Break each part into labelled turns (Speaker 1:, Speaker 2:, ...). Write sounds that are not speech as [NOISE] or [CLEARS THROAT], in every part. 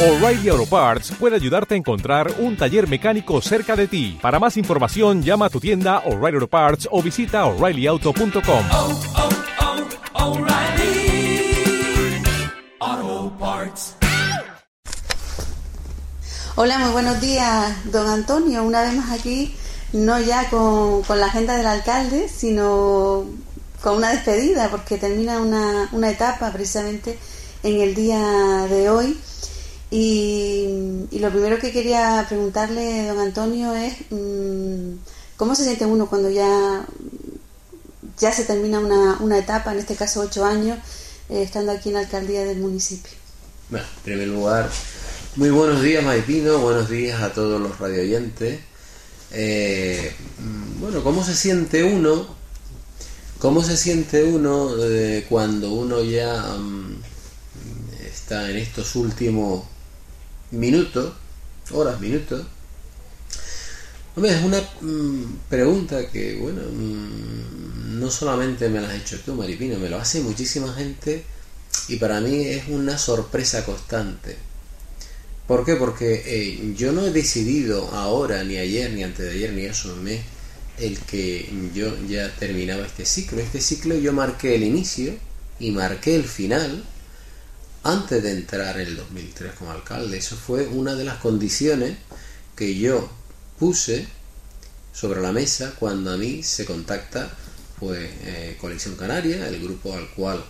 Speaker 1: O'Reilly Auto Parts puede ayudarte a encontrar un taller mecánico cerca de ti. Para más información, llama a tu tienda O'Reilly Auto Parts o visita oreillyauto.com.
Speaker 2: oh, oh, Parts.
Speaker 3: Hola, muy buenos días, don Antonio. Una vez más aquí, no ya con, con la agenda del alcalde, sino con una despedida, porque termina una, una etapa precisamente en el día de hoy. Y, lo primero que quería preguntarle, don Antonio, es mm, cómo se siente uno cuando ya, ya se termina una, una etapa, en este caso ocho años, eh, estando aquí en la alcaldía del municipio.
Speaker 4: Bueno, en primer lugar, muy buenos días Maipino, buenos días a todos los radioyentes. Eh, mm, bueno, ¿cómo se siente uno? ¿Cómo se siente uno eh, cuando uno ya mm, está en estos últimos minutos, horas, minutos? Hombre, es una mm, pregunta que, bueno, mm, no solamente me la has hecho tú, Maripino, me lo hace muchísima gente y para mí es una sorpresa constante. ¿Por qué? Porque eh, yo no he decidido ahora, ni ayer, ni antes de ayer, ni hace un mes, el que yo ya terminaba este ciclo. Este ciclo yo marqué el inicio y marqué el final antes de entrar en el 2003 como alcalde. Eso fue una de las condiciones que yo puse sobre la mesa cuando a mí se contacta pues eh, Coalición Canaria, el grupo al cual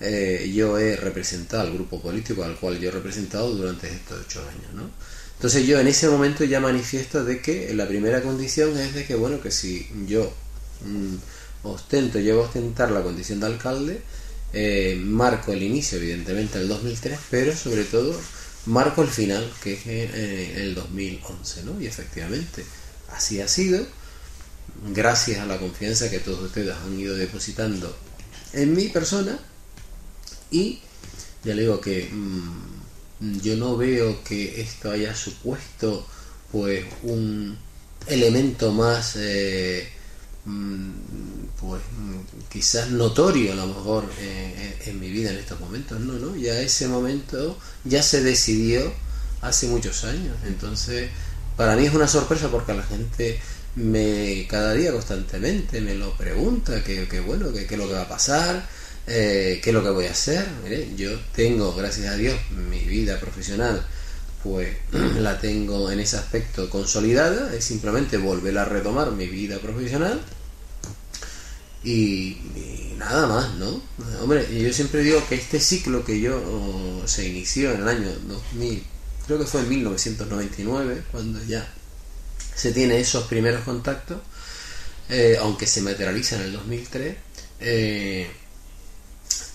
Speaker 4: eh, yo he representado, el grupo político al cual yo he representado durante estos ocho años, ¿no? Entonces yo en ese momento ya manifiesto de que la primera condición es de que, bueno, que si yo mm, ostento, llego a ostentar la condición de alcalde, eh, marco el inicio, evidentemente, el 2003, pero sobre todo marco el final, que es el 2011, ¿no? Y efectivamente, así ha sido, gracias a la confianza que todos ustedes han ido depositando en mi persona, y ya le digo que mmm, yo no veo que esto haya supuesto pues un elemento más eh, pues quizás notorio a lo mejor eh, en mi vida en estos momentos no no ya ese momento ya se decidió hace muchos años. Entonces para mí es una sorpresa porque la gente me cada día constantemente me lo pregunta que, que bueno que qué es lo que va a pasar eh, ¿Qué es lo que voy a hacer? Mire, yo tengo, gracias a Dios, mi vida profesional, pues [CLEARS THROAT] la tengo en ese aspecto consolidada, es simplemente volver a retomar mi vida profesional y, nada más, ¿no? Hombre, yo siempre digo que este ciclo que yo se inició en el año 2000, creo que fue en 1999, cuando ya se tiene esos primeros contactos, eh, aunque se materializa en el 2003, eh,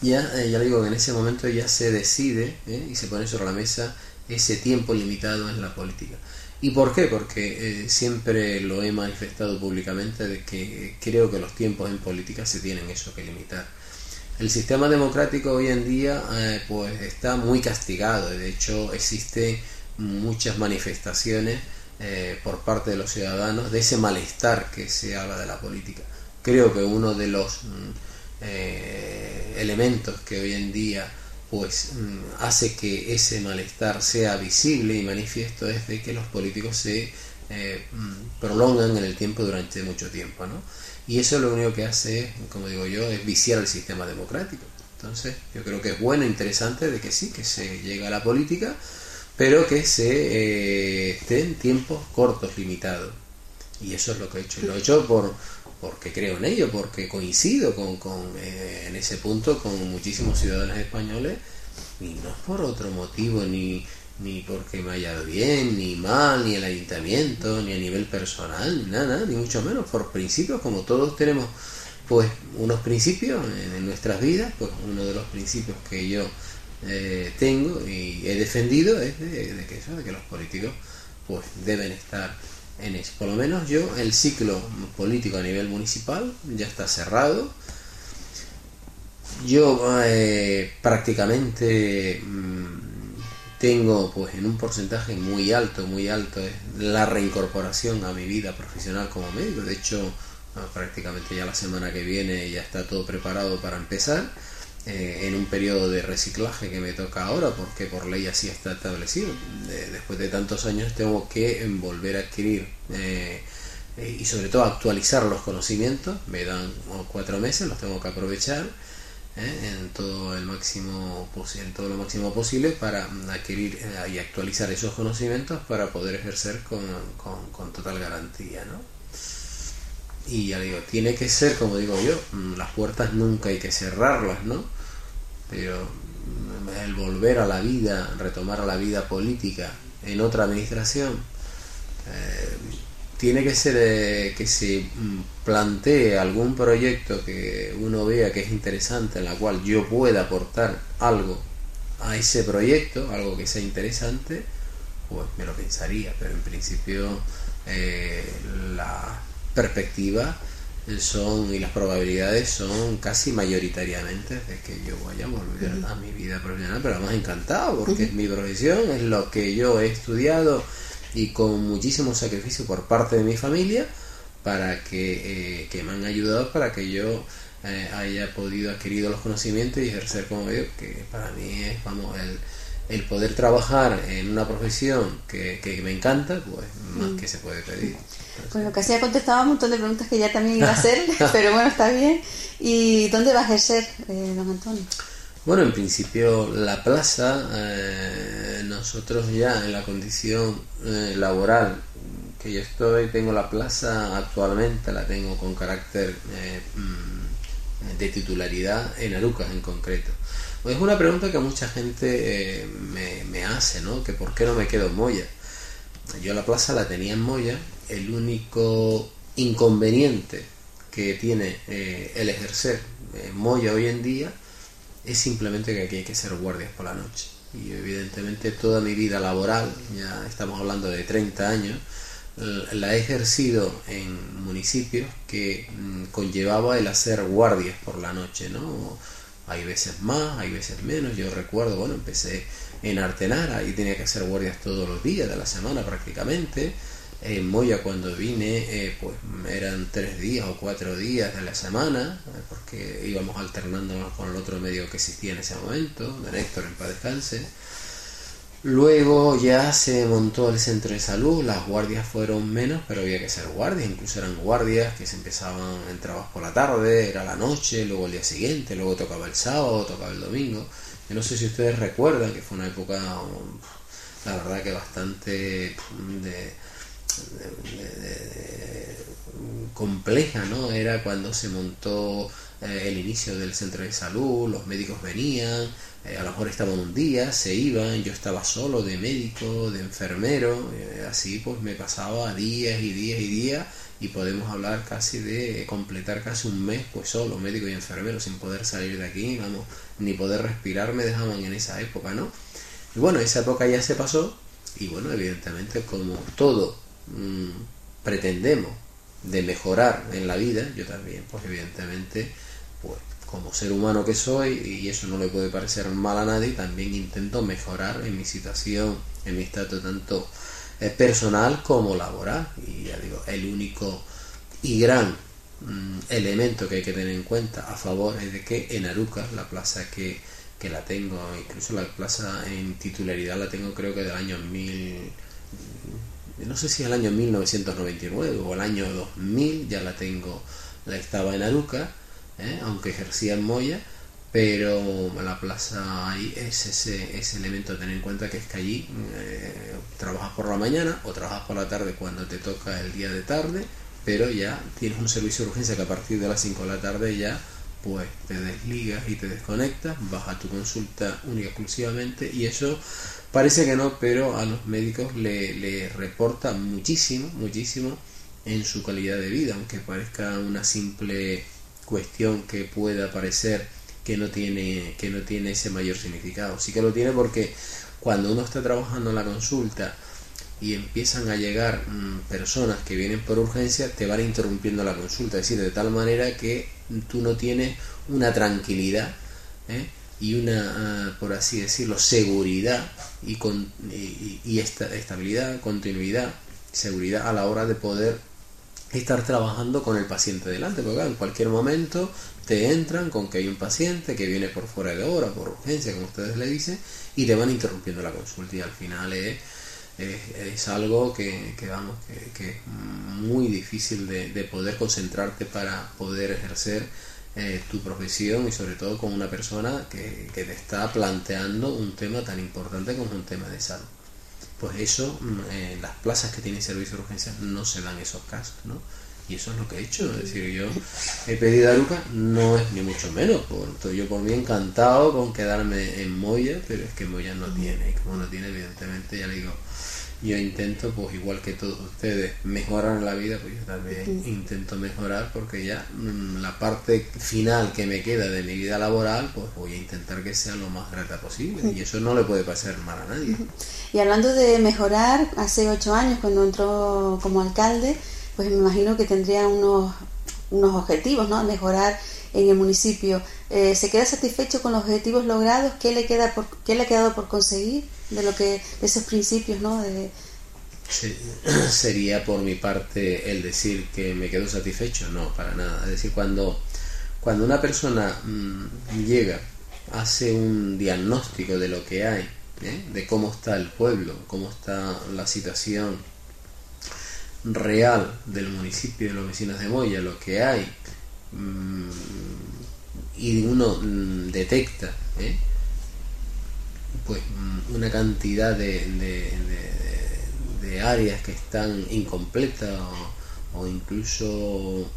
Speaker 4: ya, eh, ya digo que en ese momento ya se decide ¿eh? y se pone sobre la mesa ese tiempo limitado en la política. ¿Y por qué? Porque eh, siempre lo he manifestado públicamente de que creo que los tiempos en política se tienen eso que limitar. El sistema democrático hoy en día eh, pues está muy castigado, de hecho existen muchas manifestaciones eh, por parte de los ciudadanos de ese malestar que se habla de la política. Creo que uno de los mm, elementos que hoy en día pues mm, hace que ese malestar sea visible y manifiesto es de que los políticos se eh, mm, prolongan en el tiempo durante mucho tiempo, ¿no? Y eso lo único que hace, como digo yo, es viciar el sistema democrático. Entonces, yo creo que es bueno, interesante de que sí, que se llega a la política, pero que se eh, esté en tiempos cortos, limitados. Y eso es lo que he hecho. Lo he hecho por, porque creo en ello, porque coincido con, con eh, en ese punto con muchísimos ciudadanos españoles y no por otro motivo ni ni porque me haya bien, ni mal, ni el ayuntamiento, ni a nivel personal, ni nada, ni mucho menos, por principios, como todos tenemos pues unos principios en, en nuestras vidas, pues uno de los principios que yo eh, tengo y he defendido es de, de que eso, de que los políticos pues deben estar en eso. Por lo menos yo, el ciclo político a nivel municipal ya está cerrado. Yo eh, prácticamente mmm, tengo pues en un porcentaje muy alto, muy alto es la reincorporación a mi vida profesional como médico. De hecho, prácticamente ya la semana que viene ya está todo preparado para empezar. Eh, en un periodo de reciclaje que me toca ahora, porque por ley así está establecido. después de tantos años tengo que volver a adquirir eh, y sobre todo actualizar los conocimientos. Me dan cuatro meses, los tengo que aprovechar ¿eh? en todo el máximo en todo lo máximo posible para adquirir y actualizar esos conocimientos para poder ejercer con, con total garantía, ¿no? Y ya digo, tiene que ser, como digo yo, mm, las puertas nunca hay que cerrarlas, ¿no? Pero mm, el volver a la vida, retomar a la vida política en otra administración, eh, tiene que ser eh, que se mm, plantee algún proyecto que uno vea que es interesante, en la cual yo pueda aportar algo a ese proyecto, algo que sea interesante, pues me lo pensaría, pero en principio eh, la perspectiva son y las probabilidades son casi mayoritariamente de que yo vaya a volver a mi vida profesional, pero además encantado porque es mi profesión, es lo que yo he estudiado y con muchísimo sacrificio por parte de mi familia para que, eh, me han ayudado para que yo eh, haya podido adquirir los conocimientos y ejercer como yo, que para mí es, vamos, el, el poder trabajar en una profesión que, que me encanta, pues más que se puede pedir.
Speaker 3: Bueno, casi ha contestado un montón de preguntas que ya también iba a hacer, [LAUGHS] pero bueno, está bien. ¿Y dónde va a ejercer, eh, don Antonio?
Speaker 4: Bueno, en principio la plaza, eh, nosotros ya en la condición eh, laboral que yo estoy, tengo la plaza actualmente, la tengo con carácter mm, de titularidad en Arucas en concreto. es una pregunta que mucha gente me, me, hace, ¿no? Que por qué no me quedo en Moya. Yo la plaza la tenía en Moya el único inconveniente que tiene eh, el ejercer eh, Moya hoy en día es simplemente que aquí hay que ser guardias por la noche. Y evidentemente toda mi vida laboral, ya estamos hablando de 30 años, la he ejercido en municipios que mm, conllevaba el hacer guardias por la noche, ¿no? Hay veces más, hay veces menos. Yo recuerdo, bueno, empecé en Artenara y tenía que hacer guardias todos los días de la semana prácticamente. En Moya cuando vine, eh, pues eran tres días o cuatro días de la semana, eh, porque íbamos alternándonos con el otro medio que existía en ese momento, de Néctor en paz descanse. Luego ya se montó el centro de salud, las guardias fueron menos, pero había que ser guardias, incluso eran guardias que se empezaban, entrabas por la tarde, era la noche, luego el día siguiente, luego tocaba el sábado, tocaba el domingo. Yo no sé si ustedes recuerdan que fue una época, la verdad que bastante de, compleja, ¿no? Era cuando se montó eh, el inicio del centro de salud, los médicos venían, eh, a lo mejor estaban un día, se iban, yo estaba solo de médico, de enfermero, eh, así pues me pasaba días y días y días y podemos hablar casi de completar casi un mes pues solo, médico y enfermero, sin poder salir de aquí, vamos, ni poder respirar me dejaban en esa época, ¿no? Y bueno, esa época ya se pasó y bueno, evidentemente como todo Mm, pretendemos de mejorar en la vida, yo también, pues evidentemente, pues como ser humano que soy, y eso no le puede parecer mal a nadie, también intento mejorar en mi situación, en mi estatus tanto eh, personal como laboral. Y ya digo, el único y gran mm, elemento que hay que tener en cuenta a favor es de que en Aruca, la plaza que, que la tengo, incluso la plaza en titularidad la tengo creo que del año 1000 no sé si el año 1999 o el año 2000, ya la tengo, la estaba en Aruca, ¿eh? aunque ejercía en Moya, pero la plaza ahí es ese, ese elemento a tener en cuenta que es que allí eh, trabajas por la mañana o trabajas por la tarde cuando te toca el día de tarde, pero ya tienes un servicio de urgencia que a partir de las 5 de la tarde ya pues te desligas y te desconectas, vas a tu consulta única exclusivamente y eso Parece que no, pero a los médicos le, reporta muchísimo, muchísimo en su calidad de vida, aunque parezca una simple cuestión que pueda parecer que no tiene que no tiene ese mayor significado. Sí que lo tiene porque cuando uno está trabajando en la consulta y empiezan a llegar mm, personas que vienen por urgencia, te van interrumpiendo la consulta, es decir, de tal manera que tú no tienes una tranquilidad ¿eh? Y una, ah, por así decirlo, seguridad y, con, y, esta, estabilidad, continuidad, seguridad a la hora de poder estar trabajando con el paciente delante, porque en cualquier momento te entran con que hay un paciente que viene por fuera de hora, por urgencia, como ustedes le dicen, y te van interrumpiendo la consulta y al final es, es, algo que, que vamos, que, que, es muy difícil de, de, poder concentrarte para poder ejercer eh, tu profesión y sobre todo con una persona que, que te está planteando un tema tan importante como un tema de salud pues eso, mm, en las plazas que tienen servicio de urgencia no se dan esos casos, ¿no? Y eso es lo que he hecho, es decir, yo he pedido a Luca, no es ni mucho menos, por, yo por mí encantado con quedarme en Moya, pero es que Moya no tiene, y como no tiene, evidentemente, ya le digo, yo intento, pues igual que todos ustedes, mejorar la vida, pues yo también intento mejorar porque ya mm, la parte final que me queda de mi vida laboral, pues voy a intentar que sea lo más grata posible y eso no le puede pasar mal a nadie.
Speaker 3: Y hablando de mejorar, hace ocho años cuando entró como alcalde, pues me imagino que tendría unos, unos objetivos, ¿no? Mejorar en el municipio. Eh, ¿Se queda satisfecho con los objetivos logrados? ¿Qué le, queda por, qué le ha quedado por conseguir? De lo que esos principios, ¿no? De... [CLEARS THROAT]
Speaker 4: sería por mi parte el decir que me quedo satisfecho, no, para nada. Es decir, cuando, cuando una persona mmm, llega, hace un diagnóstico de lo que hay, ¿eh? de cómo está el pueblo, cómo está la situación real del municipio de los vecinos de Moya, lo que hay, mmm, y uno mmm, detecta, ¿eh? Pues mm, una cantidad de, de, áreas que están incompletas o, incluso uh,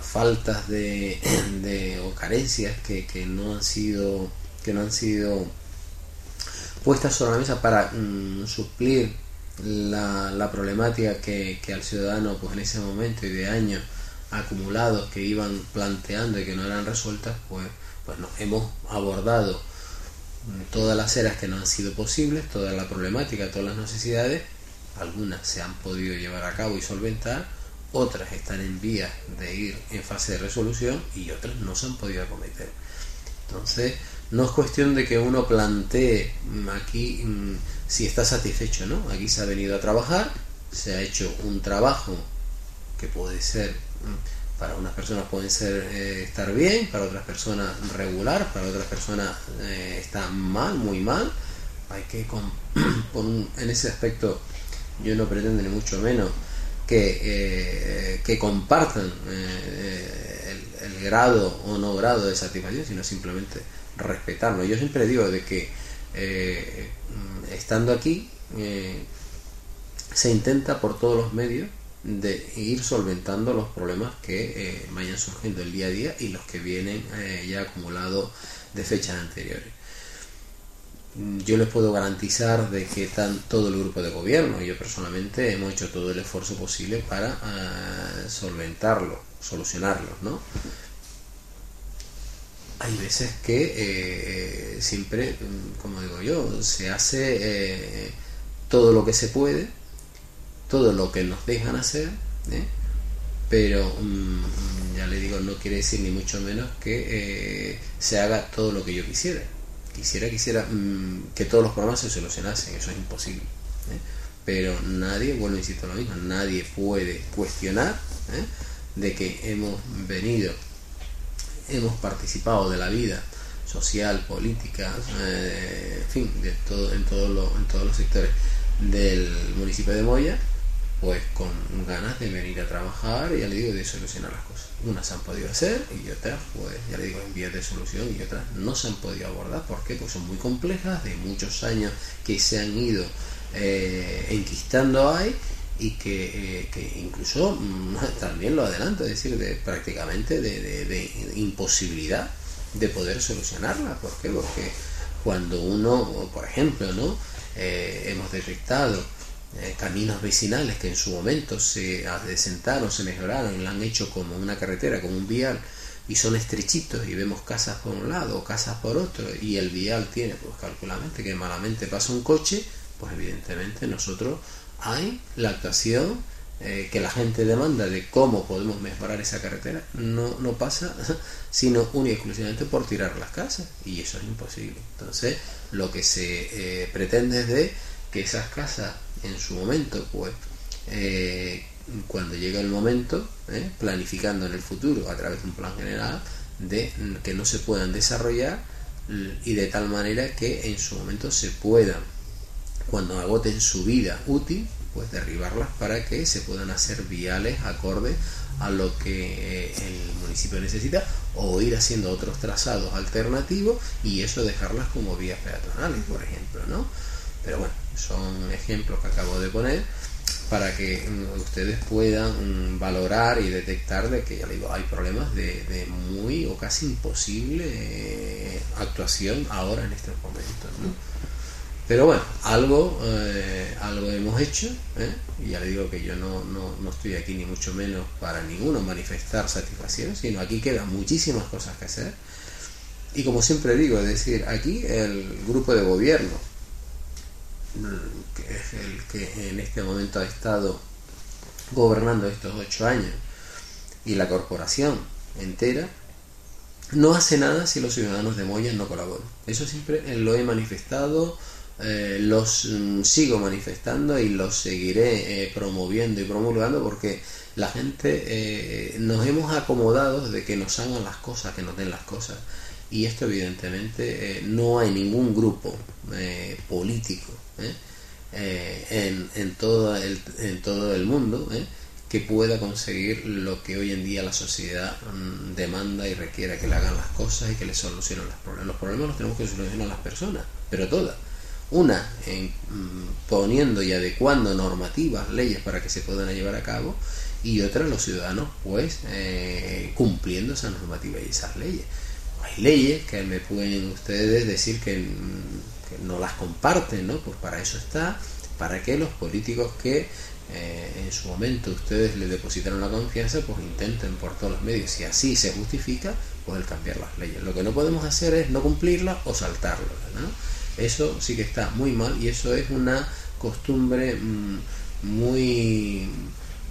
Speaker 4: faltas [CLEARS THROAT] de, o carencias que, que, no han sido que no han sido puestas sobre la mesa para mm, suplir la, la problemática que, que, al ciudadano pues en ese momento y de años acumulados que iban planteando y que no eran resueltas pues pues nos hemos abordado todas las eras que no han sido posibles, toda la problemática, todas las necesidades, algunas se han podido llevar a cabo y solventar, otras están en vías de ir en fase de resolución y otras no se han podido acometer. Entonces, no es cuestión de que uno plantee mm, aquí mm, si está satisfecho, ¿no? Aquí se ha venido a trabajar, se ha hecho un trabajo que puede ser mm, para unas personas pueden ser eh, estar bien, para otras personas regular, para otras personas eh, está mal, muy mal. Hay que con, [CLEARS THROAT] en ese aspecto yo no pretendo ni mucho menos que, eh, que compartan eh, el, el, grado o no grado de satisfacción, sino simplemente respetarlo. Yo siempre digo de que estando aquí se intenta por todos los medios de ir solventando los problemas que eh, vayan surgiendo el día a día y los que vienen eh, ya acumulados de fechas anteriores. Yo les puedo garantizar de que están todo el grupo de gobierno y yo personalmente hemos hecho todo el esfuerzo posible para uh, solventarlo, solucionarlo, ¿no? Hay veces que eh, siempre, como digo yo, se hace todo lo que se puede todo lo que nos dejan hacer, ¿eh? pero mmm, ya le digo, no quiere decir ni mucho menos que eh, se haga todo lo que yo quisiera. Quisiera, quisiera mmm, que todos los problemas se solucionasen, eso es imposible. ¿eh? Pero nadie, vuelvo a insistir lo mismo, nadie puede cuestionar de que hemos venido, hemos participado de la vida social, política, en fin, de todo, en, todo lo, en todos los sectores del municipio de Moya pues con ganas de venir a trabajar, ya le digo, de solucionar las cosas. Unas se han podido hacer y otras, pues ya le digo, en vías de solución y otras no se han podido abordar. ¿Por qué? Pues son muy complejas, de muchos años que se han ido eh, enquistando ahí y que, eh, que incluso mm, [LAUGHS] también lo adelanto, es decir, de prácticamente de, de, imposibilidad de poder solucionarla. ¿Por qué? Porque cuando uno, por ejemplo, ¿no? Eh, hemos detectado eh, caminos vecinales que en su momento se adecentaron, se mejoraron, la han hecho como una carretera, como un vial, y son estrechitos y vemos casas por un lado casas por otro, y el vial tiene, pues calculamente, que malamente pasa un coche, pues evidentemente nosotros hay la actuación eh, que la gente demanda de cómo podemos mejorar esa carretera, no, no pasa [LAUGHS] sino únicamente y exclusivamente por tirar las casas, y eso es imposible. Entonces, lo que se eh, pretende es de que esas casas en su momento pues eh, cuando llegue el momento, ¿eh? planificando en el futuro a través de un plan general, de que no se puedan desarrollar y de tal manera que en su momento se puedan, cuando agoten su vida útil, pues derribarlas para que se puedan hacer viales acorde a lo que eh, el municipio necesita o ir haciendo otros trazados alternativos y eso dejarlas como vías peatonales, por ejemplo, ¿no? Pero bueno, son ejemplos que acabo de poner para que mm, ustedes puedan mm, valorar y detectar de que ya digo hay problemas de, muy o casi imposible eh, actuación ahora en estos momentos pero bueno algo eh, algo hemos hecho ¿eh? y ya le digo que yo no, no, no, estoy aquí ni mucho menos para ninguno manifestar satisfacción sino aquí quedan muchísimas cosas que hacer y como siempre digo es decir aquí el grupo de gobierno que es el que en este momento ha estado gobernando estos ocho años, y la corporación entera, no hace nada si los ciudadanos de Moya no colaboran. Eso siempre lo he manifestado, eh, los mm, sigo manifestando y los seguiré eh, promoviendo y promulgando porque la gente eh, nos hemos acomodado de que nos hagan las cosas, que nos den las cosas. Y esto evidentemente no hay ningún grupo político ¿eh? Eh, en, en, todo el, en todo el mundo ¿eh? que pueda conseguir lo que hoy en día la sociedad mm, demanda y requiere que le hagan las cosas y que le solucionen los problemas. Los problemas los tenemos que solucionar las personas, pero todas. Una, en, mm, poniendo y adecuando normativas, leyes para que se puedan llevar a cabo, y otra, los ciudadanos, pues, cumpliendo esas normativas y esas leyes. Leyes que me pueden ustedes decir que mm, no las comparten, ¿no? Pues para eso está, para que los políticos que eh, en su momento ustedes le depositaron la confianza, pues intenten por todos los medios, si así se justifica, pues el cambiar las leyes. Lo que no podemos hacer es no cumplirlas o saltarlas, ¿no? Eso sí que está muy mal y eso es una costumbre mm, muy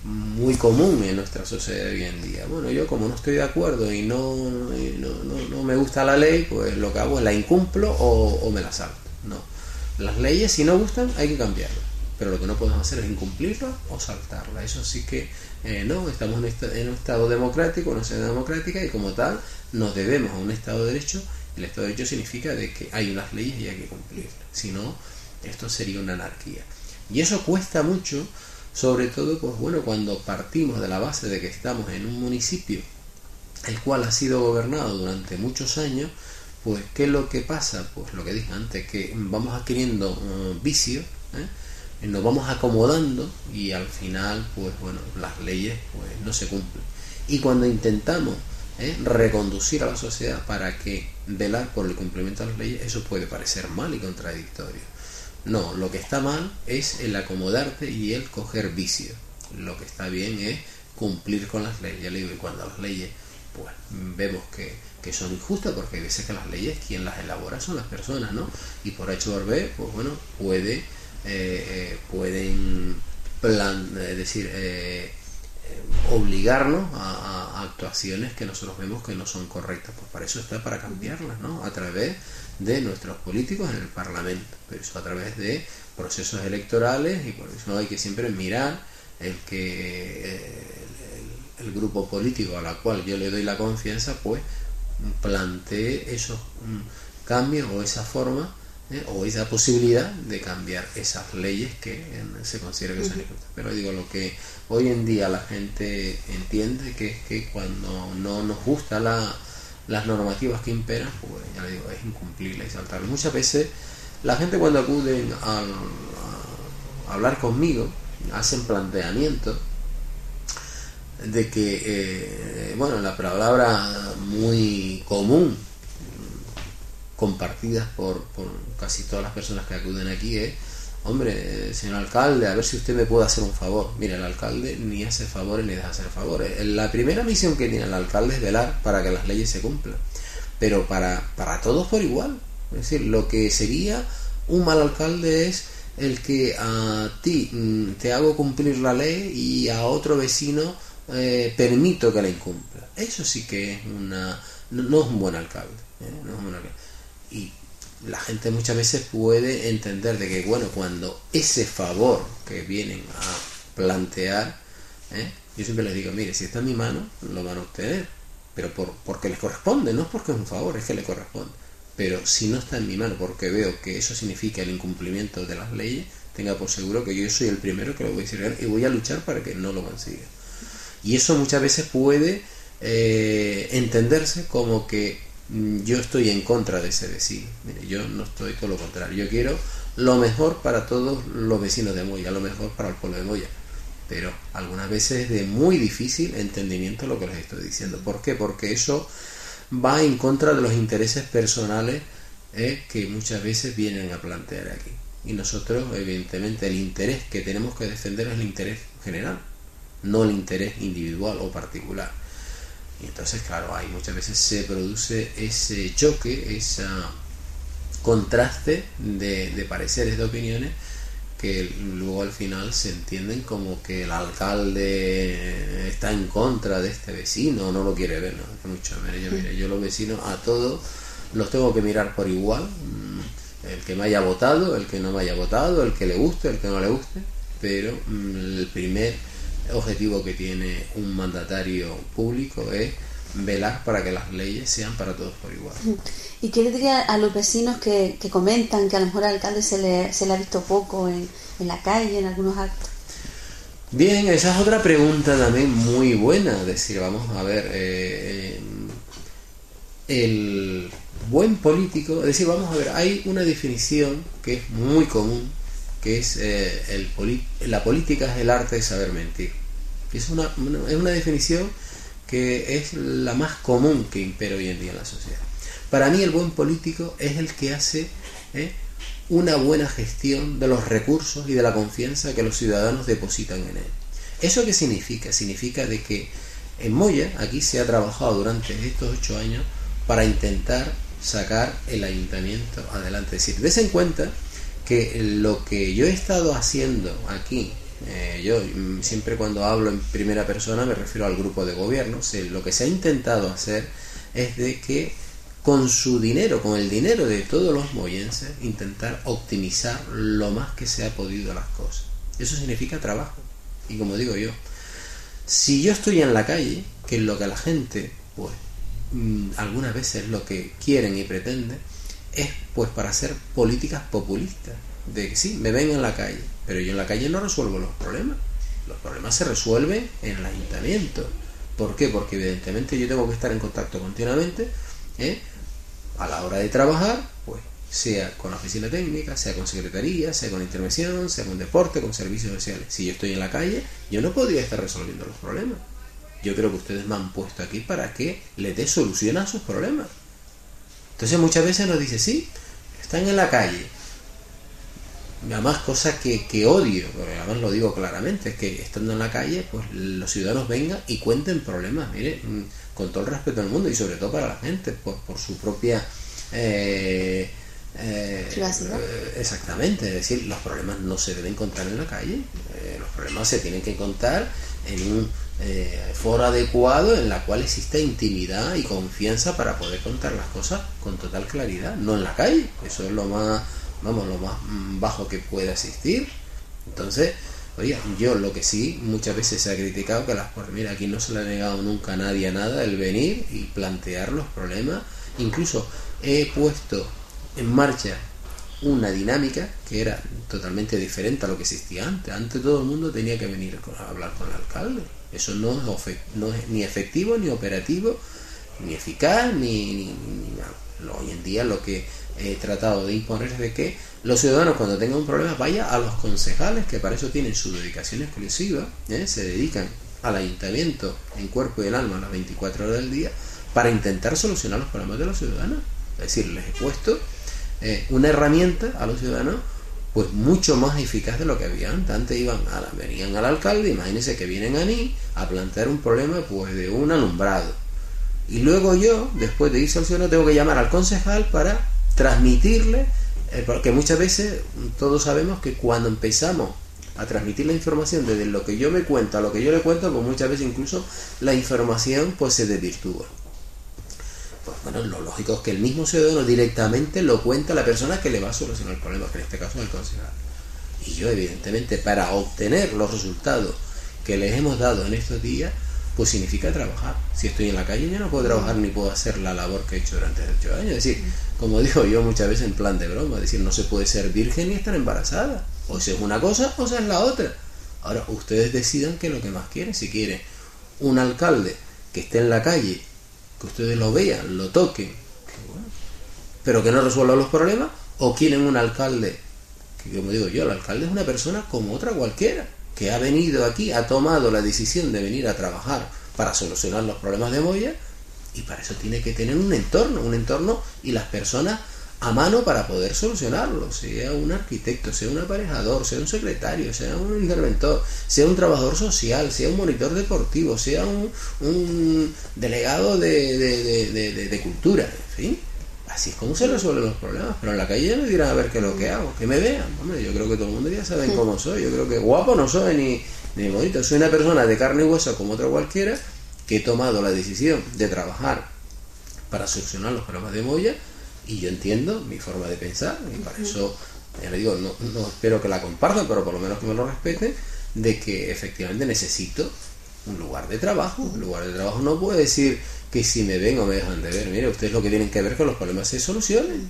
Speaker 4: muy común en nuestra sociedad hoy en día. Bueno, yo como no estoy de acuerdo y no, no, no, me gusta la ley, pues lo que hago es la incumplo o, me la salto. No. Las leyes, si no gustan, hay que cambiarlas. Pero lo que no podemos hacer es incumplirlas o saltarlas. Eso sí que eh, no, estamos en, un estado democrático, una sociedad democrática, y como tal nos debemos a un Estado de Derecho. El Estado de Derecho significa de que hay unas leyes y hay que cumplirlas. Si no, esto sería una anarquía. Y eso cuesta mucho, sobre todo, pues bueno, cuando partimos de la base de que estamos en un municipio el cual ha sido gobernado durante muchos años pues, ¿qué es lo que pasa? Pues lo que dije antes, que vamos adquiriendo uh, vicios, ¿eh? nos vamos acomodando y al final, pues bueno, las leyes pues no se cumplen. Y cuando intentamos ¿eh? reconducir a la sociedad para que velar por el cumplimiento de las leyes, eso puede parecer mal y contradictorio. No, lo que está mal es el acomodarte y el coger vicios. Lo que está bien es cumplir con las leyes. Ya le digo, y cuando las leyes, pues vemos que que son injustas porque hay veces que las leyes quien las elabora son las personas, ¿no? Y por hecho B, pues bueno, puede, eh, eh, pueden plan, es decir, eh, obligarnos a, actuaciones que nosotros vemos que no son correctas. Pues para eso está para cambiarlas, ¿no? A través de nuestros políticos en el Parlamento, pero eso a través de procesos electorales y por eso hay que siempre mirar el que el grupo político a la cual yo le doy la confianza, pues plantee esos mm, cambios o esa forma ¿eh? o esa posibilidad de cambiar esas leyes que se considera que son injustas. Pero digo, lo que hoy en día la gente entiende que es que cuando no nos gusta la, las normativas que imperan, pues ya le digo, es incumplirla y saltarla. Muchas veces la gente cuando acuden a, hablar conmigo, hacen planteamientos de que, eh, bueno, la palabra muy común, compartidas por, casi todas las personas que acuden aquí, es, hombre, señor alcalde, a ver si usted me puede hacer un favor. Mira, el alcalde ni hace favores ni deja hacer favores. La primera misión que tiene el alcalde es velar para que las leyes se cumplan, pero para, para todos por igual. Es decir, lo que sería un mal alcalde es el que a ti mm, te hago cumplir la ley y a otro vecino eh, permito que la incumpla. Eso sí que es una... No, es un buen alcalde. ¿eh? Y la gente muchas veces puede entender de que, bueno, cuando ese favor que vienen a plantear, ¿eh? Yo siempre les digo, mire, si está en mi mano, lo van a obtener, pero por, porque les corresponde, no es porque es un favor, es que le corresponde. Pero si no está en mi mano porque veo que eso significa el incumplimiento de las leyes, tenga por seguro que yo soy el primero que lo voy a decir y voy a luchar para que no lo consiga. Y eso muchas veces puede eh, entenderse como que yo estoy en contra de ese vecino. Mire, yo no estoy todo lo contrario. Yo quiero lo mejor para todos los vecinos de Moya, lo mejor para el pueblo de Moya. Pero algunas veces es de muy difícil entendimiento lo que les estoy diciendo. ¿Por qué? Porque eso va en contra de los intereses personales eh, que muchas veces vienen a plantear aquí. Y nosotros, evidentemente, el interés que tenemos que defender es el interés general, no el interés individual o particular. Y entonces, claro, ahí muchas veces se produce ese choque, ese contraste de, pareceres, de opiniones, que luego al final se entienden como que el alcalde está en contra de este vecino, no lo quiere ver, no, mucho. Yo, mire, yo los vecinos a todos los tengo que mirar por igual, mm, el que me haya votado, el que no me haya votado, el que le guste, el que no le guste, pero mm, el primer objetivo que tiene un mandatario público es velar para que las leyes sean para todos por igual.
Speaker 3: ¿Y qué le diría a los vecinos que, que comentan que a lo mejor al alcalde se le, se le ha visto poco en, en la calle, en algunos actos?
Speaker 4: Bien, esa es otra pregunta también muy buena. Decir, vamos a ver, eh, el buen político, es decir, vamos a ver, hay una definición que es muy común, que es eh, el la política es el arte de saber mentir. Es una, es una definición que es la más común que impera hoy en día en la sociedad. Para mí el buen político es el que hace ¿eh? una buena gestión de los recursos y de la confianza que los ciudadanos depositan en él. ¿Eso qué significa? Significa de que en Moya aquí se ha trabajado durante estos ocho años para intentar sacar el ayuntamiento adelante. Es decir, des en cuenta que lo que yo he estado haciendo aquí eh, yo siempre cuando hablo en primera persona me refiero al grupo de gobierno. lo que se ha intentado hacer es de que con su dinero, con el dinero de todos los moyenses, intentar optimizar lo más que se ha podido las cosas. Eso significa trabajo. Y como digo yo, si yo estoy en la calle, que es lo que la gente, pues, mm, algunas veces lo que quieren y pretenden, es pues para hacer políticas populistas de que sí, me ven en la calle, pero yo en la calle no resuelvo los problemas. Los problemas se resuelven en el ayuntamiento. ¿Por qué? Porque evidentemente yo tengo que estar en contacto continuamente ¿eh? a la hora de trabajar, pues sea con la oficina técnica, sea con secretaría, sea con intervención, sea con deporte, con servicios sociales. Si yo estoy en la calle, yo no podría estar resolviendo los problemas. Yo creo que ustedes me han puesto aquí para que le dé solución a sus problemas. Entonces muchas veces nos dice, sí, están en la calle, además cosas que, que odio, además lo digo claramente, es que estando en la calle, pues los ciudadanos vengan y cuenten problemas, mire, mm, con todo el respeto del mundo y sobre todo para la gente, por, por su propia... Eh, eh, eh, exactamente, es decir, los problemas no se deben contar en la calle, los problemas se tienen que contar en un foro adecuado en la cual exista intimidad y confianza para poder contar las cosas con total claridad, no en la calle, eso es lo más vamos, lo más bajo que pueda existir. Entonces, oiga, yo lo que sí muchas veces se ha criticado que las pues mira, aquí no se le ha negado nunca a nadie a nada el venir y plantear los problemas. Incluso he puesto en marcha una dinámica que era totalmente diferente a lo que existía antes. Antes todo el mundo tenía que venir a hablar con el alcalde. Eso no es, es ni efectivo, ni operativo, ni eficaz, ni, ni, nada. Hoy en día lo que he tratado de imponer de que los ciudadanos cuando tengan un problema vayan a los concejales que para eso tienen su dedicación exclusiva, ¿eh? se dedican al ayuntamiento en cuerpo y en alma las 24 horas del día para intentar solucionar los problemas de los ciudadanos. Es decir, les he puesto eh, una herramienta a los ciudadanos pues mucho más eficaz de lo que había antes. Antes iban a venían al alcalde, imagínense que vienen a mí a plantear un problema pues de un alumbrado. Y luego yo, después de irse al ciudadano, tengo que llamar al concejal para transmitirle, eh, porque muchas veces todos sabemos que cuando empezamos a transmitir la información desde lo que yo me cuento a lo que yo le cuento, pues muchas veces incluso la información pues se desvirtúa. Pues bueno, lo lógico es que el mismo ciudadano directamente lo cuenta a la persona que le va a solucionar el problema, que en este caso es el concejal. Y yo evidentemente para obtener los resultados que les hemos dado en estos días, pues significa trabajar. Si estoy en la calle ya no puedo trabajar ni puedo hacer la labor que he hecho durante ocho años. Es decir, como digo yo muchas veces en plan de broma, es decir, no se puede ser virgen ni estar embarazada. O sea, es una cosa o sea, es la otra. Ahora, ustedes decidan qué es lo que más quieren. Si quieren un alcalde que esté en la calle, que ustedes lo vean, lo toquen, que bueno, pero que no resuelva los problemas, o quieren un alcalde, que como digo yo, el alcalde es una persona como otra cualquiera, que ha venido aquí, ha tomado la decisión de venir a trabajar para solucionar los problemas de Moya, y para eso tiene que tener un entorno, un entorno y las personas a mano para poder solucionarlo, sea un arquitecto, sea un aparejador, sea un secretario, sea un interventor, sea un trabajador social, sea un monitor deportivo, sea un, un delegado de, de, de, de, cultura, en fin. Así es como se resuelven los problemas, pero en la calle me dirán a ver qué es lo que hago, que me vean. Hombre, yo creo que todo el mundo ya sabe cómo soy, yo creo que guapo no soy ni, ni bonito, soy una persona de carne y hueso como otra cualquiera que he tomado la decisión de trabajar para solucionar los problemas de Moya y yo entiendo mi forma de pensar y para eso ya le digo no, no espero que la compartan pero por lo menos que me lo respeten de que efectivamente necesito un lugar de trabajo. Un lugar de trabajo no puede decir que si me ven o me dejan de ver. Mire ustedes lo que tienen que ver que los problemas se solucionen.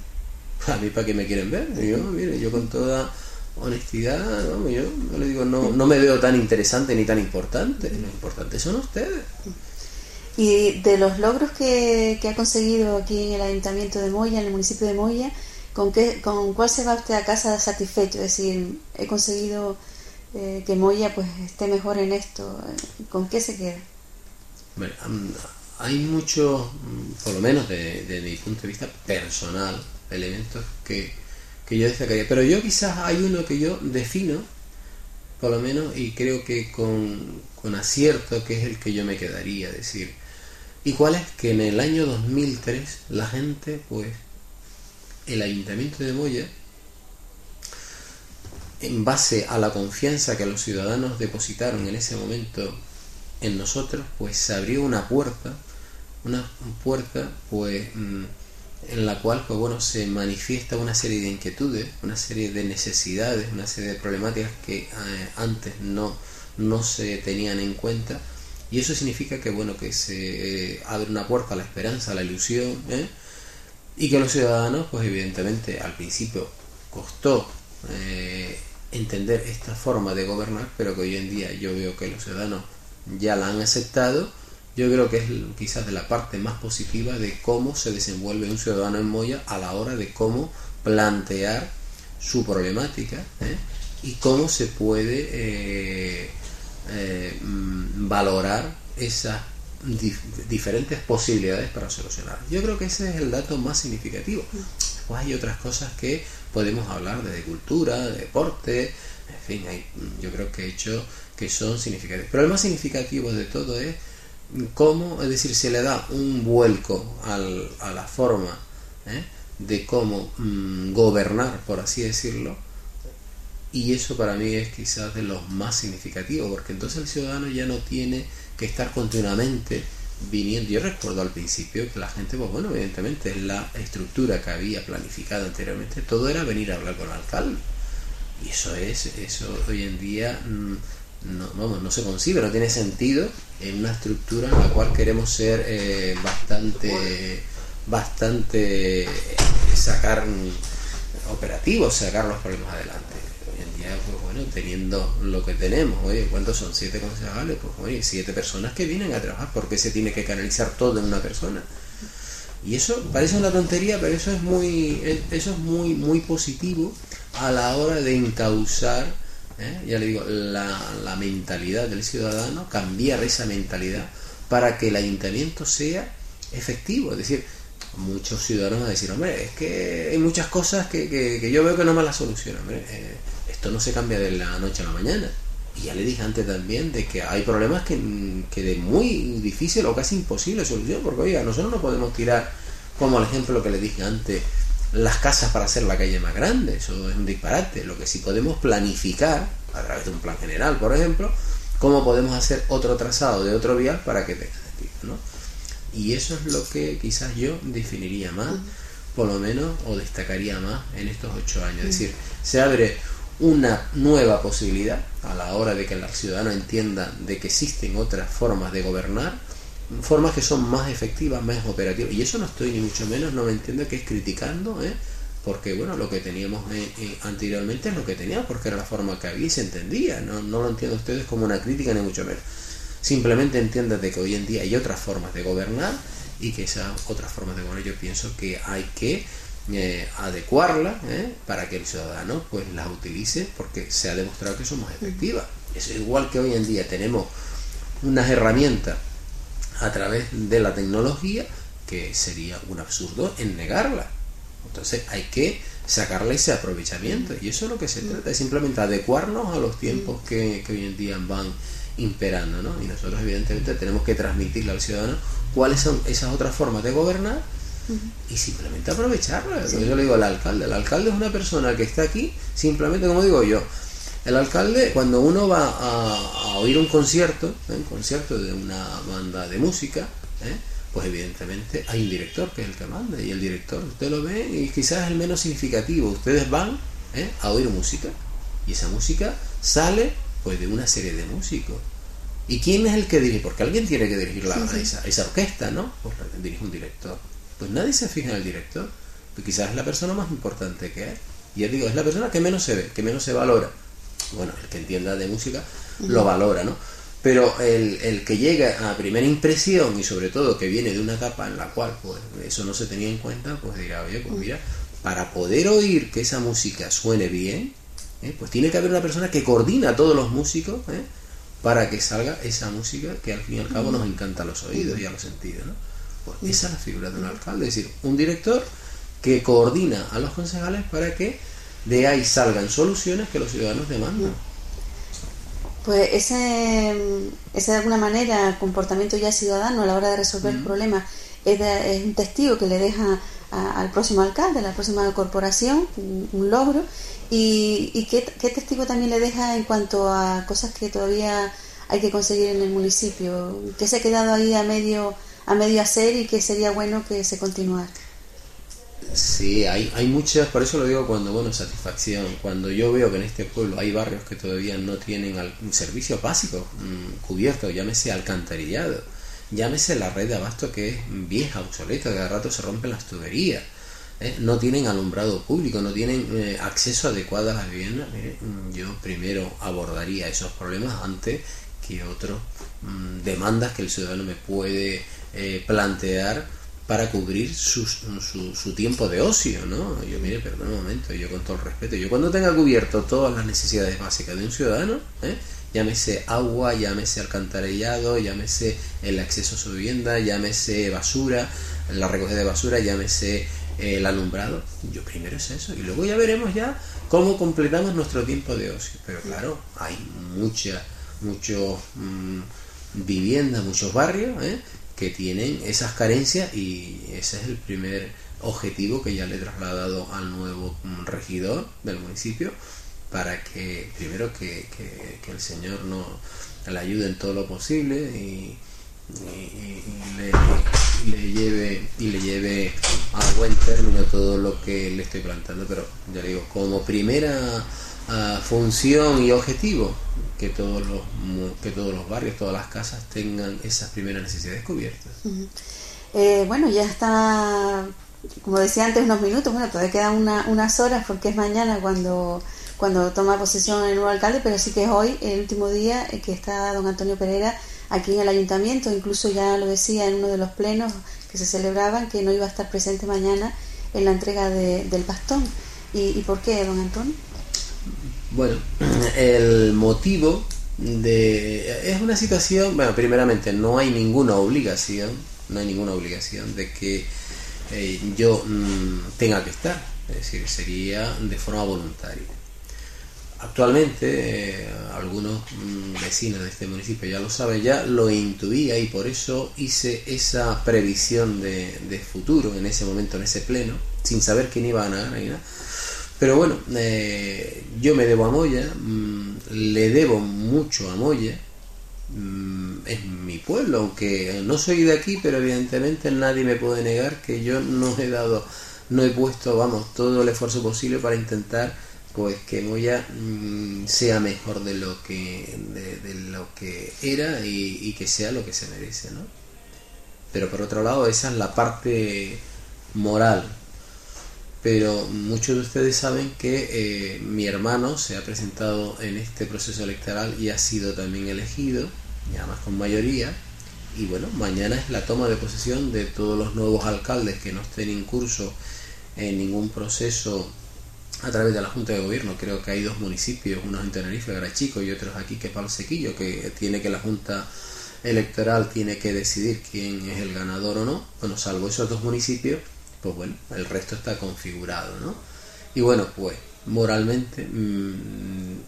Speaker 4: A mí para qué me quieren ver yo mire yo con toda honestidad ¿no? yo, yo le digo no, no me veo tan interesante ni tan importante. Lo importante son ustedes
Speaker 3: y de los logros que, ha conseguido aquí en el Ayuntamiento de Moya, en el municipio de Moya, ¿con, qué, con cuál se va usted a casa satisfecho? Es decir, he conseguido eh, que Moya pues esté mejor en esto. ¿Con qué se queda?
Speaker 4: Bueno, hay muchos, por lo menos desde de mi punto de vista personal, elementos que, que yo destacaría. Pero yo quizás hay uno que yo defino, por lo menos, y creo que con, con acierto, que es el que yo me quedaría. Decir, ¿Y cuál es? Que en el año 2003 la gente, pues, el ayuntamiento de Moya, en base a la confianza que los ciudadanos depositaron en ese momento en nosotros, pues se abrió una puerta, una puerta, pues, en la cual, pues bueno, se manifiesta una serie de inquietudes, una serie de necesidades, una serie de problemáticas que eh, antes no, no se tenían en cuenta y eso significa que, bueno, que se eh, abre una puerta a la esperanza, a la ilusión, ¿eh? y que los ciudadanos, pues evidentemente al principio costó eh, entender esta forma de gobernar, pero que hoy en día yo veo que los ciudadanos ya la han aceptado. Yo creo que es quizás de la parte más positiva de cómo se desenvuelve un ciudadano en Moya a la hora de cómo plantear su problemática y cómo se puede eh, valorar esas diferentes posibilidades para solucionar. Yo creo que ese es el dato más significativo. Después hay otras cosas que podemos hablar de cultura, de deporte, en fin, hay, yo creo que he hecho que son significativos. Pero el más significativo de todo es cómo, es decir, se le da un vuelco al, a la forma ¿eh? de cómo mm, gobernar, por así decirlo, y eso para mí es quizás de los más significativos, porque entonces el ciudadano ya no tiene que estar continuamente viniendo. Yo recuerdo al principio que la gente, pues bueno, evidentemente la estructura que había planificado anteriormente, todo era venir a hablar con el alcalde. Y eso es, eso hoy en día mm, no, no se concibe, no tiene sentido en una estructura en la cual queremos ser eh, bastante, bastante, eh, sacar mm, operativos, sacar los problemas adelante pues bueno, teniendo lo que tenemos, oye, ¿cuántos son? ¿Siete concejales? Pues oye, siete personas que vienen a trabajar, ¿por qué se tiene que canalizar todo en una persona? Y eso parece una tontería, pero eso es muy, eso es muy, muy positivo a la hora de encauzar, ¿eh? ya le digo, la, mentalidad del ciudadano, cambiar esa mentalidad para que el ayuntamiento sea efectivo, es decir, muchos ciudadanos van a decir, hombre, es que hay muchas cosas que, que, yo veo que no me las solucionan. Eh, esto no se cambia de la noche a la mañana. Y ya le dije antes también de que hay problemas que, que de muy difícil o casi imposible solución, porque oiga, nosotros no podemos tirar, como el ejemplo que le dije antes, las casas para hacer la calle más grande, eso es un disparate. Lo que sí podemos planificar, a través de un plan general, por ejemplo, cómo podemos hacer otro trazado de otro vial para que tenga sentido, ¿no? Y eso es lo que quizás yo definiría más, por lo menos, o destacaría más en estos ocho años. Es decir, se abre una nueva posibilidad a la hora de que el ciudadano entienda de que existen otras formas de gobernar, formas que son más efectivas, más operativas. Y eso no estoy ni mucho menos, no me entiendo que es criticando, ¿eh? porque bueno, lo que teníamos eh, eh, anteriormente es lo que teníamos, porque era la forma que había y se entendía. No, no lo entiendo ustedes como una crítica ni mucho menos. Simplemente entiendan de que hoy en día hay otras formas de gobernar y que esas otras formas de gobernar yo pienso que hay que eh, adecuarla ¿eh? para que el ciudadano pues las utilice porque se ha demostrado que son más efectivas. Es igual que hoy en día tenemos unas herramientas a través de la tecnología que sería un absurdo en negarla. Entonces hay que sacarle ese aprovechamiento y eso es lo que se trata, es simplemente adecuarnos a los tiempos que, que hoy en día van imperando, ¿no? Y nosotros evidentemente tenemos que transmitirle al ciudadano cuáles son esas otras formas de gobernar y simplemente aprovecharla. Yo le digo al alcalde, el alcalde es una persona que está aquí, simplemente como digo yo, el alcalde cuando uno va a, oír un concierto, ¿eh? un concierto de una banda de música, ¿eh? pues evidentemente hay un director que es el que manda y el director usted lo ve y quizás es el menos significativo. Ustedes van ¿eh? a oír música y esa música sale pues de una serie de músicos. ¿Y quién es el que dirige? Porque alguien tiene que dirigir la, Esa, esa, orquesta, ¿no? Pues dirige un director pues nadie se fija en el director. Pues quizás es la persona más importante que es. Y ya digo, es la persona que menos se ve, que menos se valora. Bueno, el que entienda de música lo valora, ¿no? Pero el, el, que llega a primera impresión y sobre todo que viene de una etapa en la cual pues eso no se tenía en cuenta, pues dirá, oye, pues mira, para poder oír que esa música suene bien, ¿eh? pues tiene que haber una persona que coordina a todos los músicos ¿eh? para que salga esa música que al fin y al cabo nos encanta a los oídos y a los sentidos, ¿no? Pues esa es la figura de un alcalde, es decir, un director que coordina a los concejales para que de ahí salgan soluciones que los ciudadanos demandan.
Speaker 3: Pues ese, ese de alguna manera comportamiento ya ciudadano a la hora de resolver el problema es, es, un testigo que le deja al próximo alcalde, a la próxima corporación, un, logro. ¿Y, y qué, qué, testigo también le deja en cuanto a cosas que todavía hay que conseguir en el municipio? Que se ha quedado ahí a medio a medio hacer y que sería bueno que se continuara.
Speaker 4: Sí, hay, hay muchas, por eso lo digo cuando, bueno, satisfacción, cuando yo veo que en este pueblo hay barrios que todavía no tienen un servicio básico mm, cubierto, llámese alcantarillado, llámese la red de abasto que es vieja, obsoleta, que de rato se rompen las tuberías, ¿eh? no tienen alumbrado público, no tienen eh, acceso adecuado a las viviendas, mm, yo primero abordaría esos problemas antes que otras mm, demandas que el ciudadano me puede eh, plantear para cubrir su, su, tiempo de ocio, ¿no? Yo, mire, pero un momento, yo con todo el respeto, yo cuando tenga cubierto todas las necesidades básicas de un ciudadano, ¿eh? llámese agua, llámese alcantarillado, llámese el acceso a su vivienda, llámese basura, la recogida de basura, llámese eh, el alumbrado, yo primero es eso, y luego ya veremos ya cómo completamos nuestro tiempo de ocio. Pero claro, hay mucha, mucho mm, vivienda, muchos barrios, ¿eh? Que tienen esas carencias y ese es el primer objetivo que ya le he trasladado al nuevo regidor del municipio para que primero que, el señor no le ayude en todo lo posible y, le, lleve y le lleve a buen término todo lo que le estoy planteando pero ya digo como primera función y objetivo que todos los que todos los barrios todas las casas tengan esas primeras necesidades cubiertas.
Speaker 3: Eh, bueno ya está como decía antes unos minutos. Bueno todavía quedan unas horas porque es mañana cuando cuando toma posesión el nuevo alcalde pero sí que es hoy el último día que está don Antonio Pereira aquí en el ayuntamiento. Incluso ya lo decía en uno de los plenos que se celebraban que no iba a estar presente mañana en la entrega del bastón. ¿Y, ¿Y por qué, don Antonio?
Speaker 4: Bueno, [CLEARS THROAT] el motivo de... Es una situación, bueno, primeramente no hay ninguna obligación, no hay ninguna obligación de que eh, yo mm, tenga que estar, es decir, sería de forma voluntaria. Actualmente, eh, algunos mm, vecinos de este municipio ya lo saben, ya lo intuía y por eso hice esa previsión de, de futuro en ese momento, en ese pleno, sin saber quién iba a ganar. Ni nada pero bueno, eh, yo me debo a Moya, mm, le debo mucho a Moya, mm, es mi pueblo, aunque no soy de aquí, pero evidentemente nadie me puede negar que yo no he dado, no he puesto, vamos, todo el esfuerzo posible para intentar pues que Moya mm, sea mejor de lo que de, lo que era y, y que sea lo que se merece, ¿no? Pero por otro lado, esa es la parte moral. Pero muchos de ustedes saben que eh, mi hermano se ha presentado en este proceso electoral y ha sido también elegido, y además con mayoría. Y bueno, mañana es la toma de posesión de todos los nuevos alcaldes que no estén en curso en ningún proceso a través de la Junta de Gobierno. Creo que hay dos municipios, unos en Tenerife, Garachico, y otros aquí, que Palo Sequillo, que tiene que la Junta electoral tiene que decidir quién es el ganador o no. Bueno, salvo esos dos municipios, pues bueno, el resto está configurado, ¿no? Y bueno, pues moralmente mmm,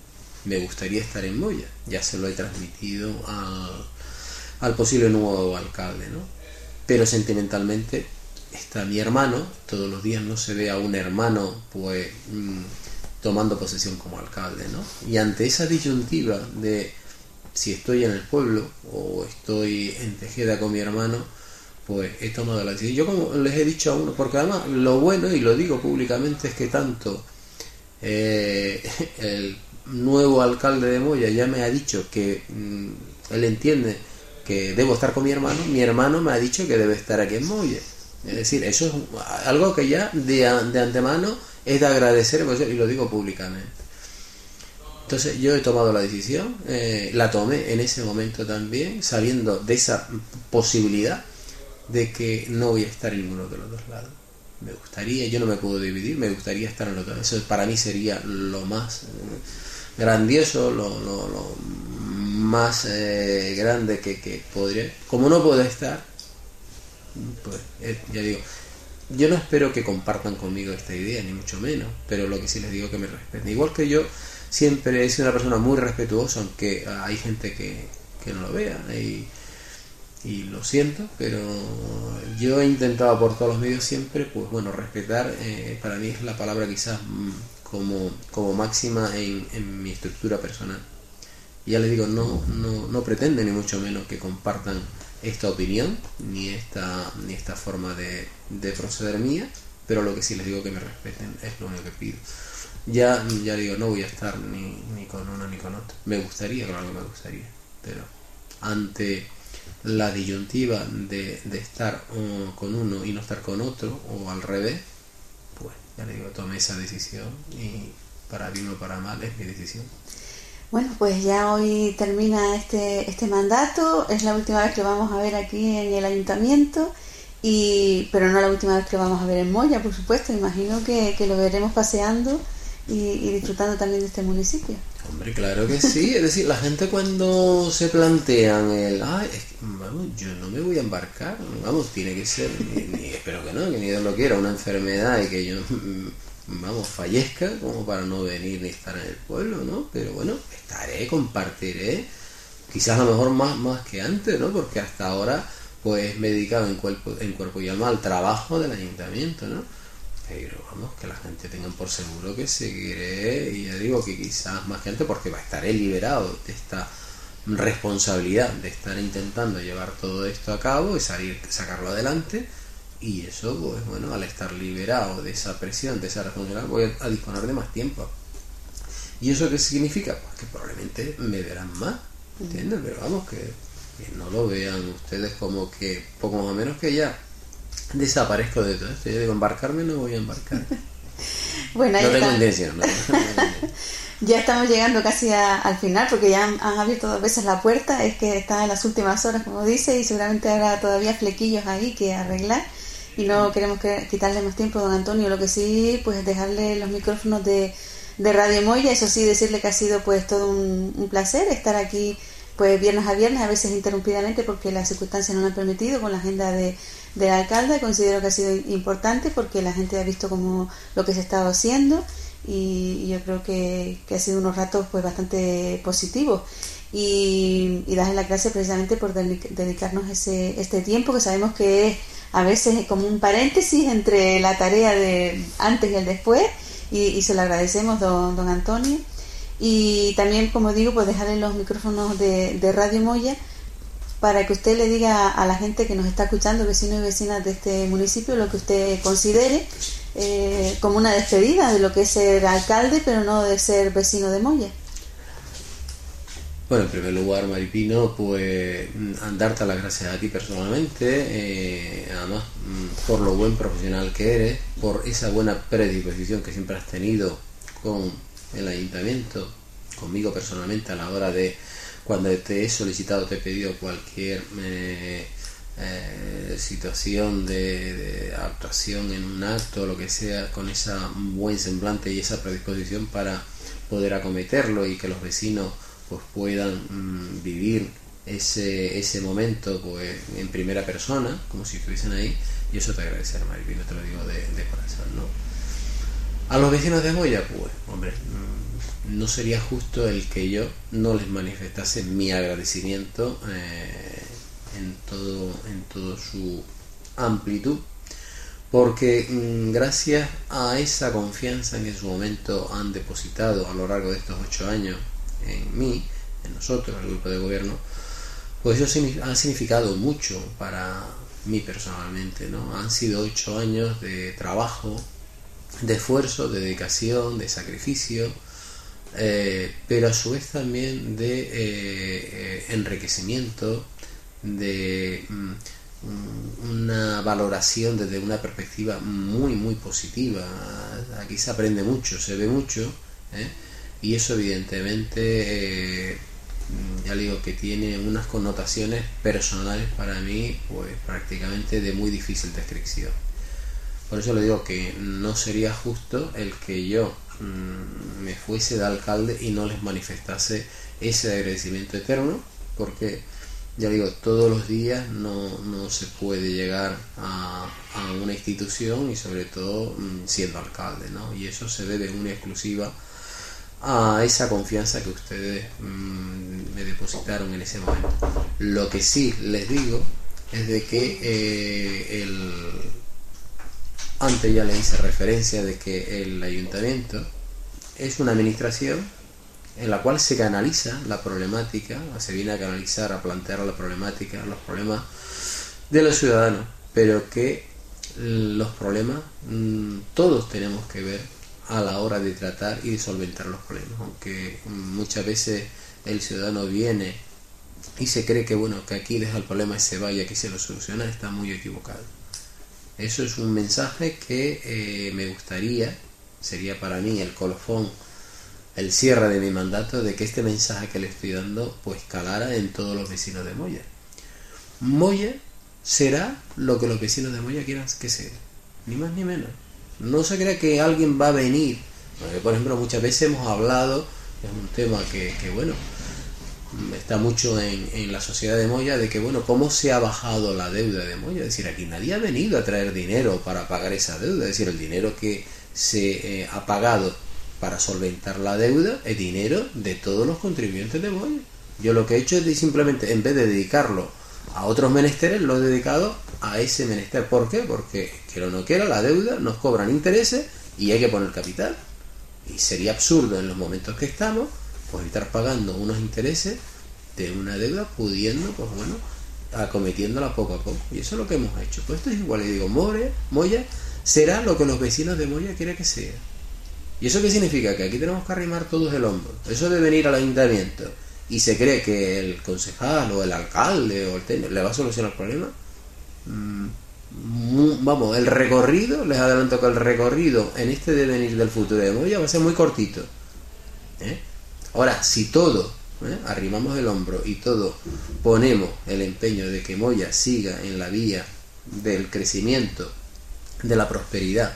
Speaker 4: me gustaría estar en Moya. Ya se lo he transmitido al, posible nuevo alcalde, ¿no? Pero sentimentalmente está mi hermano, todos los días no se ve a un hermano pues mmm, tomando posesión como alcalde, ¿no? Y ante esa disyuntiva de si estoy en el pueblo o estoy en Tejeda con mi hermano, pues la decisión. Yo como les he dicho a uno, porque además lo bueno, y lo digo públicamente, es que tanto eh, [LAUGHS] el nuevo alcalde de Moya ya me ha dicho que mmm, él entiende que debo estar con mi hermano, mi hermano me ha dicho que debe estar aquí en Moya. Es decir, eso es algo que ya de, de antemano es de agradecer, y lo digo públicamente. Entonces yo he tomado la decisión, eh, la tomé en ese momento también, sabiendo de esa posibilidad de que no voy a estar en ninguno de los dos lados. Me gustaría, yo no me puedo dividir, me gustaría estar en los dos. Eso para mí sería lo más eh, grandioso, lo, lo, lo más eh, grande que, que, podría. Como no puedo estar, pues eh, ya digo, yo no espero que compartan conmigo esta idea, ni mucho menos, pero lo que sí les digo que me respeten. Igual que yo siempre he sido una persona muy respetuosa, aunque hay gente que, que no lo vea. Y, y lo siento, pero yo he intentado por todos los medios siempre, pues bueno, respetar eh, para mí es la palabra quizás como, como máxima en, en, mi estructura personal. Ya les digo, no, no, no pretende ni mucho menos que compartan esta opinión, ni esta, ni esta forma de, de proceder mía, pero lo que sí les digo que me respeten es lo único que pido. Ya, ya digo, no voy a estar ni, ni con uno ni con otro. Me gustaría, claro que me gustaría, pero ante la disyuntiva de, de estar con uno y no estar con otro, o al revés, pues ya le digo, tomé esa decisión y para bien o para mal es mi decisión.
Speaker 3: Bueno, pues ya hoy termina este, este mandato, es la última vez que vamos a ver aquí en el ayuntamiento, y, pero no la última vez que vamos a ver en Moya, por supuesto, imagino que, que lo veremos paseando y, y, disfrutando también de este municipio.
Speaker 4: Hombre, claro que sí. Es decir, la gente cuando se plantean el, ay, es que, vamos, yo no me voy a embarcar, vamos, tiene que ser, ni, espero que no, que ni Dios lo quiera, una enfermedad y que yo, vamos, fallezca como para no venir ni estar en el pueblo, ¿no? Pero bueno, estaré, compartiré, quizás a lo mejor más, más que antes, ¿no? Porque hasta ahora, pues me he en cuerpo, en cuerpo y alma al trabajo del ayuntamiento, ¿no? Pero vamos, que la gente tenga por seguro que seguiré, y ya digo que quizás más que antes, porque va a estaré liberado de esta responsabilidad de estar intentando llevar todo esto a cabo y salir, sacarlo adelante, y eso, pues bueno, al estar liberado de esa presión, de esa responsabilidad, voy a, a disponer de más tiempo. ¿Y eso qué significa? Pues que probablemente me verán más, ¿entiendes? Pero vamos, que, que no lo vean ustedes como que poco más o menos que ya desaparezco de todo esto. Yo digo, embarcarme no voy a embarcar. [LAUGHS]
Speaker 3: bueno,
Speaker 4: no tengo intención. No, [LAUGHS]
Speaker 3: ya estamos llegando casi a, al final porque ya han, han, abierto dos veces la puerta. Es que está en las últimas horas, como dice, y seguramente habrá todavía flequillos ahí que arreglar. Y no queremos que, quitarle más tiempo a don Antonio. Lo que sí, pues dejarle los micrófonos de, de Radio Moya. Eso sí, decirle que ha sido pues todo un, un placer estar aquí pues viernes a viernes, a veces interrumpidamente porque las circunstancias no lo han permitido con la agenda de, del alcalde. Considero que ha sido importante porque la gente ha visto como lo que se ha estado haciendo y, yo creo que, ha sido unos ratos pues bastante positivos. Y, y darle las gracias precisamente por dedicarnos ese, este tiempo que sabemos que es a veces como un paréntesis entre la tarea de antes y el después y, y se lo agradecemos don, don Antonio y también como digo pues dejarle los micrófonos de, de Radio Moya para que usted le diga a la gente que nos está escuchando, vecinos y vecinas de este municipio, lo que usted considere eh, como una despedida de lo que es ser alcalde, pero no de ser vecino de Moya.
Speaker 4: Bueno, en primer lugar, Maripino, pues mm, darte las gracias a ti personalmente, eh, además mm, por lo buen profesional que eres, por esa buena predisposición que siempre has tenido con el ayuntamiento, conmigo personalmente a la hora de cuando te he solicitado, te he pedido cualquier eh, eh, situación de, de actuación en un acto, lo que sea, con esa buen semblante y esa predisposición para poder acometerlo y que los vecinos pues puedan mm, vivir ese, ese momento pues en primera persona, como si estuviesen ahí, y eso te agradecer, Maripino, te lo digo de, de corazón, ¿no? A los vecinos de Moya, pues, hombre, mm, no sería justo el que yo no les manifestase mi agradecimiento eh, en todo, en todo su amplitud, porque mm, gracias a esa confianza que en su momento han depositado a lo largo de estos ocho años en mí, en nosotros, el grupo de gobierno, pues eso ha significado mucho para mí personalmente, ¿no? Han sido ocho años de trabajo, de esfuerzo, de dedicación, de sacrificio, eh, pero a su vez también de eh, eh, enriquecimiento, de mm, una valoración desde una perspectiva muy, muy positiva. Aquí se aprende mucho, se ve mucho, y eso evidentemente, ya digo que tiene unas connotaciones personales para mí, pues prácticamente de muy difícil descripción. Por eso le digo que no sería justo el que yo mm, me fuese de alcalde y no les manifestase ese agradecimiento eterno, porque ya digo, todos los días no, no se puede llegar a, a una institución y sobre todo mm, siendo alcalde, ¿no? Y eso se debe una exclusiva a esa confianza que ustedes mm, me depositaron en ese momento. Lo que sí les digo es de que eh, el, antes ya le hice referencia de que el ayuntamiento es una administración en la cual se canaliza la problemática, se viene a canalizar, a plantear la problemática, los problemas de los ciudadanos, pero que los problemas mm, todos tenemos que ver a la hora de tratar y de solventar los problemas, aunque muchas veces el ciudadano viene y se cree que bueno, que aquí deja el problema y se vaya, que se lo soluciona, está muy equivocado. Eso es un mensaje que eh, me gustaría, sería para mí el colofón, el cierre de mi mandato, de que este mensaje que le estoy dando pues calara en todos los vecinos de Moya. Moya será lo que los vecinos de Moya quieran que sea, ni más ni menos. No se crea que alguien va a venir. Porque, Por ejemplo, muchas veces hemos hablado, es un tema que, que, bueno, está mucho en, en la sociedad de Moya, de que, bueno, cómo se ha bajado la deuda de Moya. Es decir, aquí nadie ha venido a traer dinero para pagar esa deuda. Es decir, el dinero que se eh, ha pagado para solventar la deuda es dinero de todos los contribuyentes de Moya. Yo lo que he hecho es simplemente, en vez de dedicarlo a otros menesteres, lo he dedicado a ese menester. ¿Por qué? Porque, quiera o no quiera, la deuda nos cobran intereses y hay que poner capital. Y sería absurdo en los momentos que estamos, pues estar pagando unos intereses de una deuda, pudiendo, pues bueno, acometiéndola poco a poco. Y eso es lo que hemos hecho. Pues esto es igual, y digo, More, Moya será lo que los vecinos de Moya quieren que sea. ¿Y eso qué significa? Que aquí tenemos que arrimar todos el hombro. Eso de venir al ayuntamiento y se cree que el concejal o el alcalde o el técnico le va a solucionar el problema. Mm, vamos, el recorrido, les adelanto que el recorrido en este devenir del futuro de Moya va a ser muy cortito. ¿eh? Ahora, si todo ¿eh? arrimamos el hombro y todo ponemos el empeño de que Moya siga en la vía del crecimiento, de la prosperidad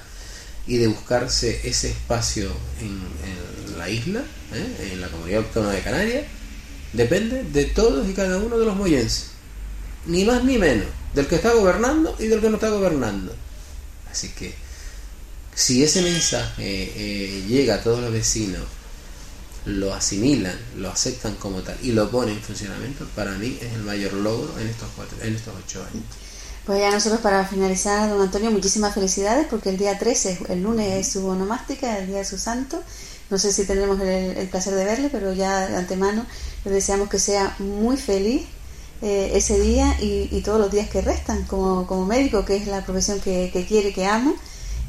Speaker 4: y de buscarse ese espacio en, en la isla, ¿eh? en la comunidad autónoma de Canarias, depende de todos y cada uno de los moyenses. Ni más ni menos, del que está gobernando y del que no está gobernando. Así que, si ese mensaje eh, llega a todos los vecinos, lo asimilan, lo aceptan como tal y lo ponen en funcionamiento, para mí es el mayor logro en estos cuatro, en estos ocho años.
Speaker 3: Pues ya nosotros para finalizar, don Antonio, muchísimas felicidades porque el día 13, el lunes es su onomástica, el día de su santo. No sé si tendremos el, placer de verle, pero ya de antemano le deseamos que sea muy feliz eh, ese día y, todos los días que restan como, como médico, que es la profesión que, quiere, que ama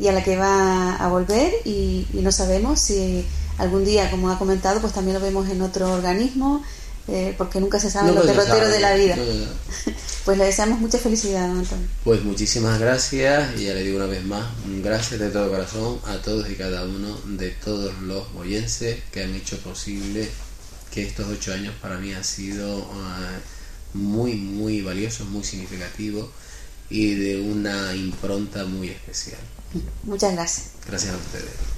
Speaker 3: y a la que va a volver y no sabemos si algún día, como ha comentado, pues también lo vemos en otro organismo, eh, porque nunca se sabe
Speaker 4: No,
Speaker 3: los derroteros de la vida.
Speaker 4: no, no, no.
Speaker 3: Pues le deseamos mucha felicidad, don Antonio.
Speaker 4: Pues muchísimas gracias y ya le digo una vez más, gracias de todo corazón a todos y cada uno de todos los boyenses que han hecho posible que estos ocho años para mí han sido ah, muy, muy valiosos, muy significativos y de una impronta muy especial.
Speaker 3: Muchas gracias.
Speaker 4: Gracias a ustedes.